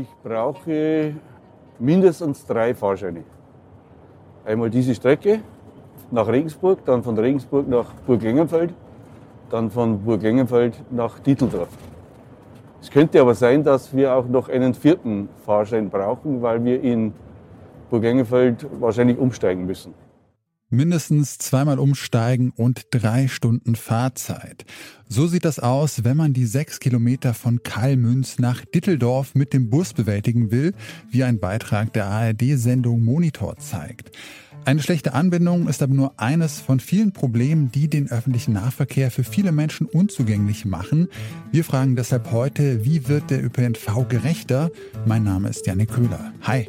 Ich brauche mindestens drei Fahrscheine. Einmal diese Strecke nach Regensburg, dann von Regensburg nach Burg dann von Burg nach Dieteldorf. Es könnte aber sein, dass wir auch noch einen vierten Fahrschein brauchen, weil wir in Burg wahrscheinlich umsteigen müssen mindestens zweimal umsteigen und drei Stunden Fahrzeit. So sieht das aus, wenn man die sechs Kilometer von Kalmünz nach Ditteldorf mit dem Bus bewältigen will, wie ein Beitrag der ARD-Sendung Monitor zeigt. Eine schlechte Anbindung ist aber nur eines von vielen Problemen, die den öffentlichen Nahverkehr für viele Menschen unzugänglich machen. Wir fragen deshalb heute, wie wird der ÖPNV gerechter? Mein Name ist Janik Köhler. Hi.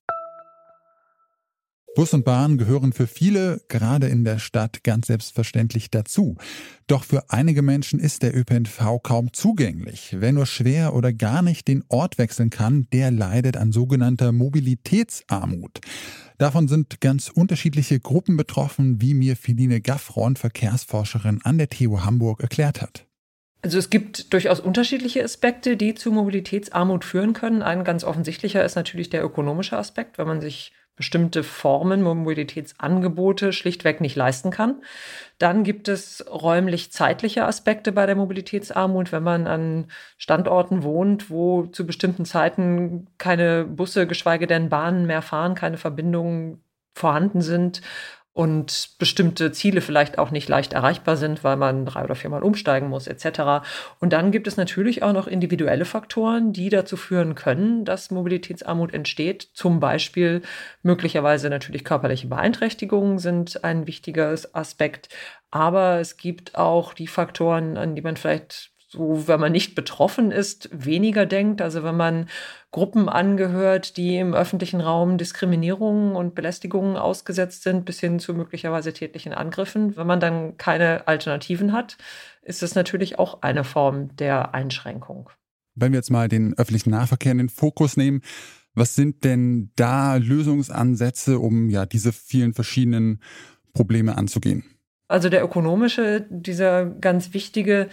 Bus und Bahn gehören für viele, gerade in der Stadt, ganz selbstverständlich dazu. Doch für einige Menschen ist der ÖPNV kaum zugänglich. Wer nur schwer oder gar nicht den Ort wechseln kann, der leidet an sogenannter Mobilitätsarmut. Davon sind ganz unterschiedliche Gruppen betroffen, wie mir Feline Gaffron, Verkehrsforscherin an der TU Hamburg, erklärt hat. Also es gibt durchaus unterschiedliche Aspekte, die zu Mobilitätsarmut führen können. Ein ganz offensichtlicher ist natürlich der ökonomische Aspekt, wenn man sich bestimmte Formen, Mobilitätsangebote schlichtweg nicht leisten kann. Dann gibt es räumlich-zeitliche Aspekte bei der Mobilitätsarmut, wenn man an Standorten wohnt, wo zu bestimmten Zeiten keine Busse, geschweige denn Bahnen mehr fahren, keine Verbindungen vorhanden sind und bestimmte Ziele vielleicht auch nicht leicht erreichbar sind, weil man drei oder viermal umsteigen muss etc. Und dann gibt es natürlich auch noch individuelle Faktoren, die dazu führen können, dass Mobilitätsarmut entsteht. Zum Beispiel möglicherweise natürlich körperliche Beeinträchtigungen sind ein wichtiger Aspekt. Aber es gibt auch die Faktoren, an die man vielleicht so, wenn man nicht betroffen ist, weniger denkt. Also wenn man Gruppen angehört, die im öffentlichen Raum Diskriminierungen und Belästigungen ausgesetzt sind, bis hin zu möglicherweise tätlichen Angriffen. Wenn man dann keine Alternativen hat, ist es natürlich auch eine Form der Einschränkung. Wenn wir jetzt mal den öffentlichen Nahverkehr in den Fokus nehmen, was sind denn da Lösungsansätze, um ja diese vielen verschiedenen Probleme anzugehen? Also der ökonomische, dieser ganz wichtige,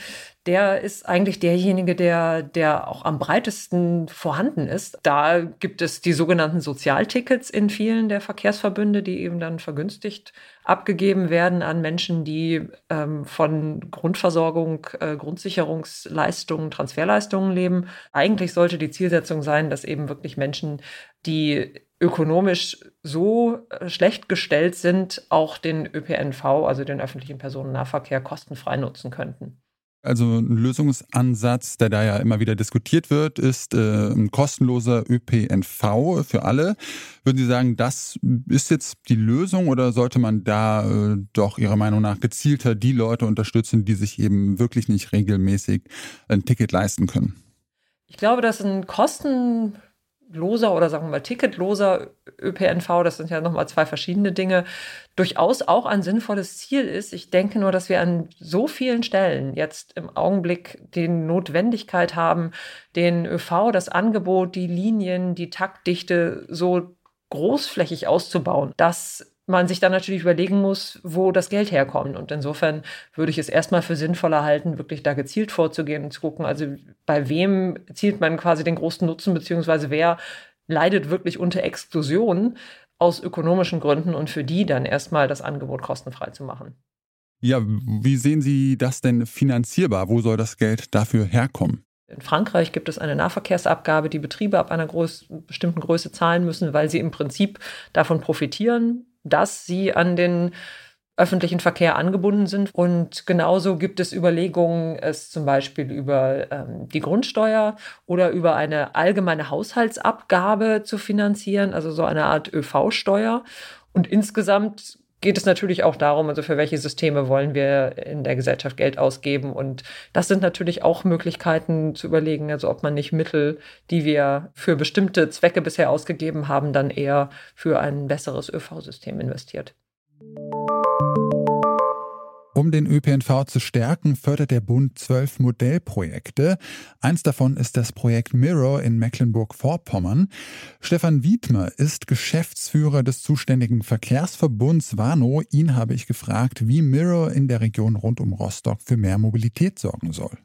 der ist eigentlich derjenige, der, der auch am breitesten vorhanden ist. Da gibt es die sogenannten Sozialtickets in vielen der Verkehrsverbünde, die eben dann vergünstigt abgegeben werden an Menschen, die ähm, von Grundversorgung, äh, Grundsicherungsleistungen, Transferleistungen leben. Eigentlich sollte die Zielsetzung sein, dass eben wirklich Menschen, die ökonomisch so äh, schlecht gestellt sind, auch den ÖPNV, also den öffentlichen Personennahverkehr, kostenfrei nutzen könnten. Also ein Lösungsansatz, der da ja immer wieder diskutiert wird, ist äh, ein kostenloser ÖPNV für alle. Würden Sie sagen, das ist jetzt die Lösung oder sollte man da äh, doch Ihrer Meinung nach gezielter die Leute unterstützen, die sich eben wirklich nicht regelmäßig ein Ticket leisten können? Ich glaube, dass ein Kosten loser oder sagen wir mal ticketloser ÖPNV, das sind ja nochmal zwei verschiedene Dinge, durchaus auch ein sinnvolles Ziel ist. Ich denke nur, dass wir an so vielen Stellen jetzt im Augenblick die Notwendigkeit haben, den ÖV, das Angebot, die Linien, die Taktdichte so großflächig auszubauen, dass man sich dann natürlich überlegen muss, wo das Geld herkommt. Und insofern würde ich es erstmal für sinnvoller halten, wirklich da gezielt vorzugehen und zu gucken, also bei wem zielt man quasi den großen Nutzen, beziehungsweise wer leidet wirklich unter Exklusion aus ökonomischen Gründen und für die dann erstmal das Angebot kostenfrei zu machen. Ja, wie sehen Sie das denn finanzierbar? Wo soll das Geld dafür herkommen? In Frankreich gibt es eine Nahverkehrsabgabe, die Betriebe ab einer groß, bestimmten Größe zahlen müssen, weil sie im Prinzip davon profitieren, dass sie an den öffentlichen Verkehr angebunden sind. Und genauso gibt es Überlegungen, es zum Beispiel über ähm, die Grundsteuer oder über eine allgemeine Haushaltsabgabe zu finanzieren, also so eine Art ÖV-Steuer. Und insgesamt geht es natürlich auch darum, also für welche Systeme wollen wir in der Gesellschaft Geld ausgeben. Und das sind natürlich auch Möglichkeiten zu überlegen, also ob man nicht Mittel, die wir für bestimmte Zwecke bisher ausgegeben haben, dann eher für ein besseres ÖV-System investiert. Um den ÖPNV zu stärken, fördert der Bund zwölf Modellprojekte. Eins davon ist das Projekt Mirror in Mecklenburg-Vorpommern. Stefan Wiedmer ist Geschäftsführer des zuständigen Verkehrsverbunds Warnow. Ihn habe ich gefragt, wie Mirror in der Region rund um Rostock für mehr Mobilität sorgen soll.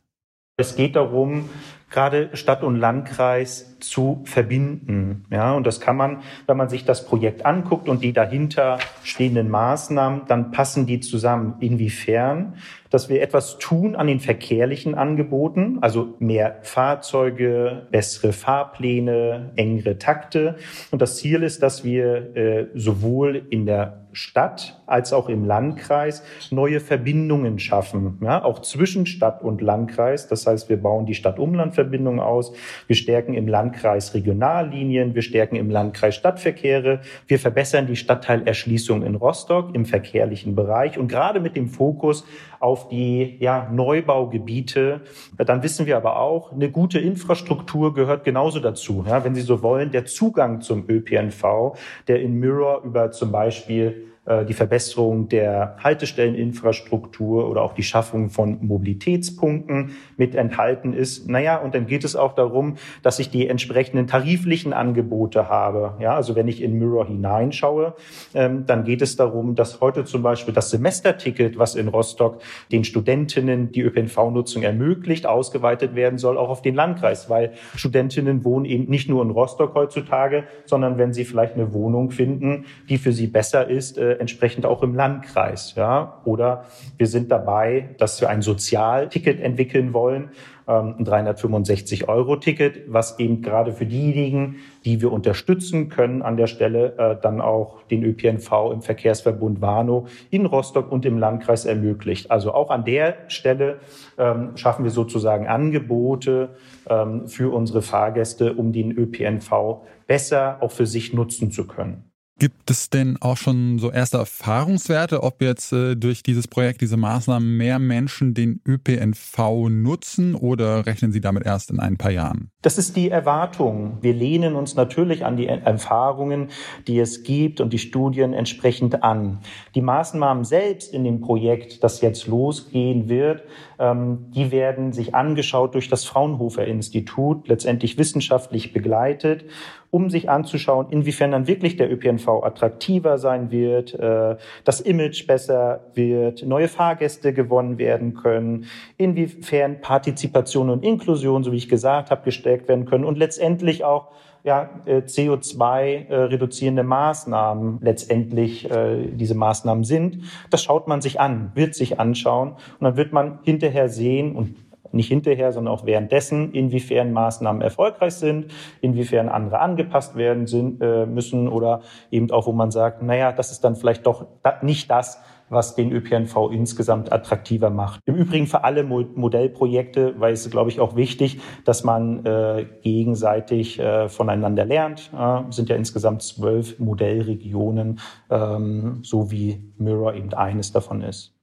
Es geht darum, gerade Stadt und Landkreis zu verbinden. Ja, und das kann man, wenn man sich das Projekt anguckt und die dahinter stehenden Maßnahmen, dann passen die zusammen. Inwiefern? Dass wir etwas tun an den verkehrlichen Angeboten, also mehr Fahrzeuge, bessere Fahrpläne, engere Takte. Und das Ziel ist, dass wir äh, sowohl in der Stadt als auch im Landkreis neue Verbindungen schaffen, ja, auch zwischen Stadt und Landkreis. Das heißt, wir bauen die Stadt-Umland-Verbindung aus, wir stärken im Landkreis Regionallinien, wir stärken im Landkreis Stadtverkehre, wir verbessern die Stadtteilerschließung in Rostock im verkehrlichen Bereich. Und gerade mit dem Fokus auf die ja, Neubaugebiete, dann wissen wir aber auch, eine gute Infrastruktur gehört genauso dazu. Ja, wenn Sie so wollen, der Zugang zum ÖPNV, der in Mirror über zum Beispiel die Verbesserung der Haltestelleninfrastruktur oder auch die Schaffung von Mobilitätspunkten mit enthalten ist. Naja, und dann geht es auch darum, dass ich die entsprechenden tariflichen Angebote habe. Ja, also wenn ich in Mirror hineinschaue, ähm, dann geht es darum, dass heute zum Beispiel das Semesterticket, was in Rostock den Studentinnen die ÖPNV-Nutzung ermöglicht, ausgeweitet werden soll, auch auf den Landkreis, weil Studentinnen wohnen eben nicht nur in Rostock heutzutage, sondern wenn sie vielleicht eine Wohnung finden, die für sie besser ist, entsprechend auch im Landkreis. Ja? Oder wir sind dabei, dass wir ein Sozialticket entwickeln wollen, ähm, ein 365-Euro-Ticket, was eben gerade für diejenigen, die wir unterstützen können an der Stelle, äh, dann auch den ÖPNV im Verkehrsverbund Warnow in Rostock und im Landkreis ermöglicht. Also auch an der Stelle ähm, schaffen wir sozusagen Angebote ähm, für unsere Fahrgäste, um den ÖPNV besser auch für sich nutzen zu können. Gibt es denn auch schon so erste Erfahrungswerte, ob jetzt äh, durch dieses Projekt, diese Maßnahmen mehr Menschen den ÖPNV nutzen oder rechnen Sie damit erst in ein paar Jahren? Das ist die Erwartung. Wir lehnen uns natürlich an die Erfahrungen, die es gibt und die Studien entsprechend an. Die Maßnahmen selbst in dem Projekt, das jetzt losgehen wird, ähm, die werden sich angeschaut durch das Fraunhofer Institut, letztendlich wissenschaftlich begleitet um sich anzuschauen, inwiefern dann wirklich der ÖPNV attraktiver sein wird, äh, das Image besser wird, neue Fahrgäste gewonnen werden können, inwiefern Partizipation und Inklusion, so wie ich gesagt habe, gestärkt werden können und letztendlich auch ja, äh, CO2 äh, Maßnahmen letztendlich diese Maßnahmen sind. Das schaut man sich an, wird sich anschauen und dann wird man hinterher sehen und nicht hinterher, sondern auch währenddessen, inwiefern Maßnahmen erfolgreich sind, inwiefern andere angepasst werden sind, äh, müssen oder eben auch, wo man sagt, naja, das ist dann vielleicht doch nicht das, was den ÖPNV insgesamt attraktiver macht. Im Übrigen für alle Modellprojekte, weil es, glaube ich, auch wichtig, dass man äh, gegenseitig äh, voneinander lernt. Äh, sind ja insgesamt zwölf Modellregionen, ähm, so wie Mirror eben eines davon ist.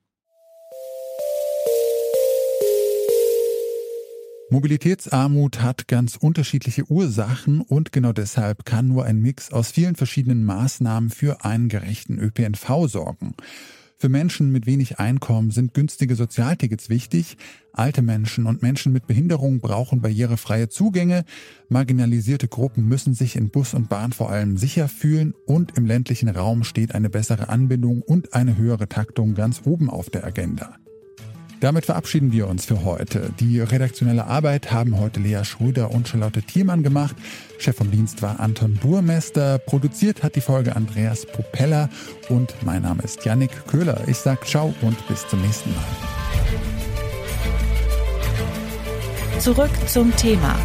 Mobilitätsarmut hat ganz unterschiedliche Ursachen und genau deshalb kann nur ein Mix aus vielen verschiedenen Maßnahmen für einen gerechten ÖPNV sorgen. Für Menschen mit wenig Einkommen sind günstige Sozialtickets wichtig. Alte Menschen und Menschen mit Behinderung brauchen barrierefreie Zugänge. Marginalisierte Gruppen müssen sich in Bus und Bahn vor allem sicher fühlen. Und im ländlichen Raum steht eine bessere Anbindung und eine höhere Taktung ganz oben auf der Agenda. Damit verabschieden wir uns für heute. Die redaktionelle Arbeit haben heute Lea Schröder und Charlotte Thiermann gemacht. Chef vom Dienst war Anton Burmester. Produziert hat die Folge Andreas Propeller. Und mein Name ist Yannick Köhler. Ich sage ciao und bis zum nächsten Mal. Zurück zum Thema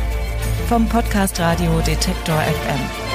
vom Podcast Radio Detektor FM.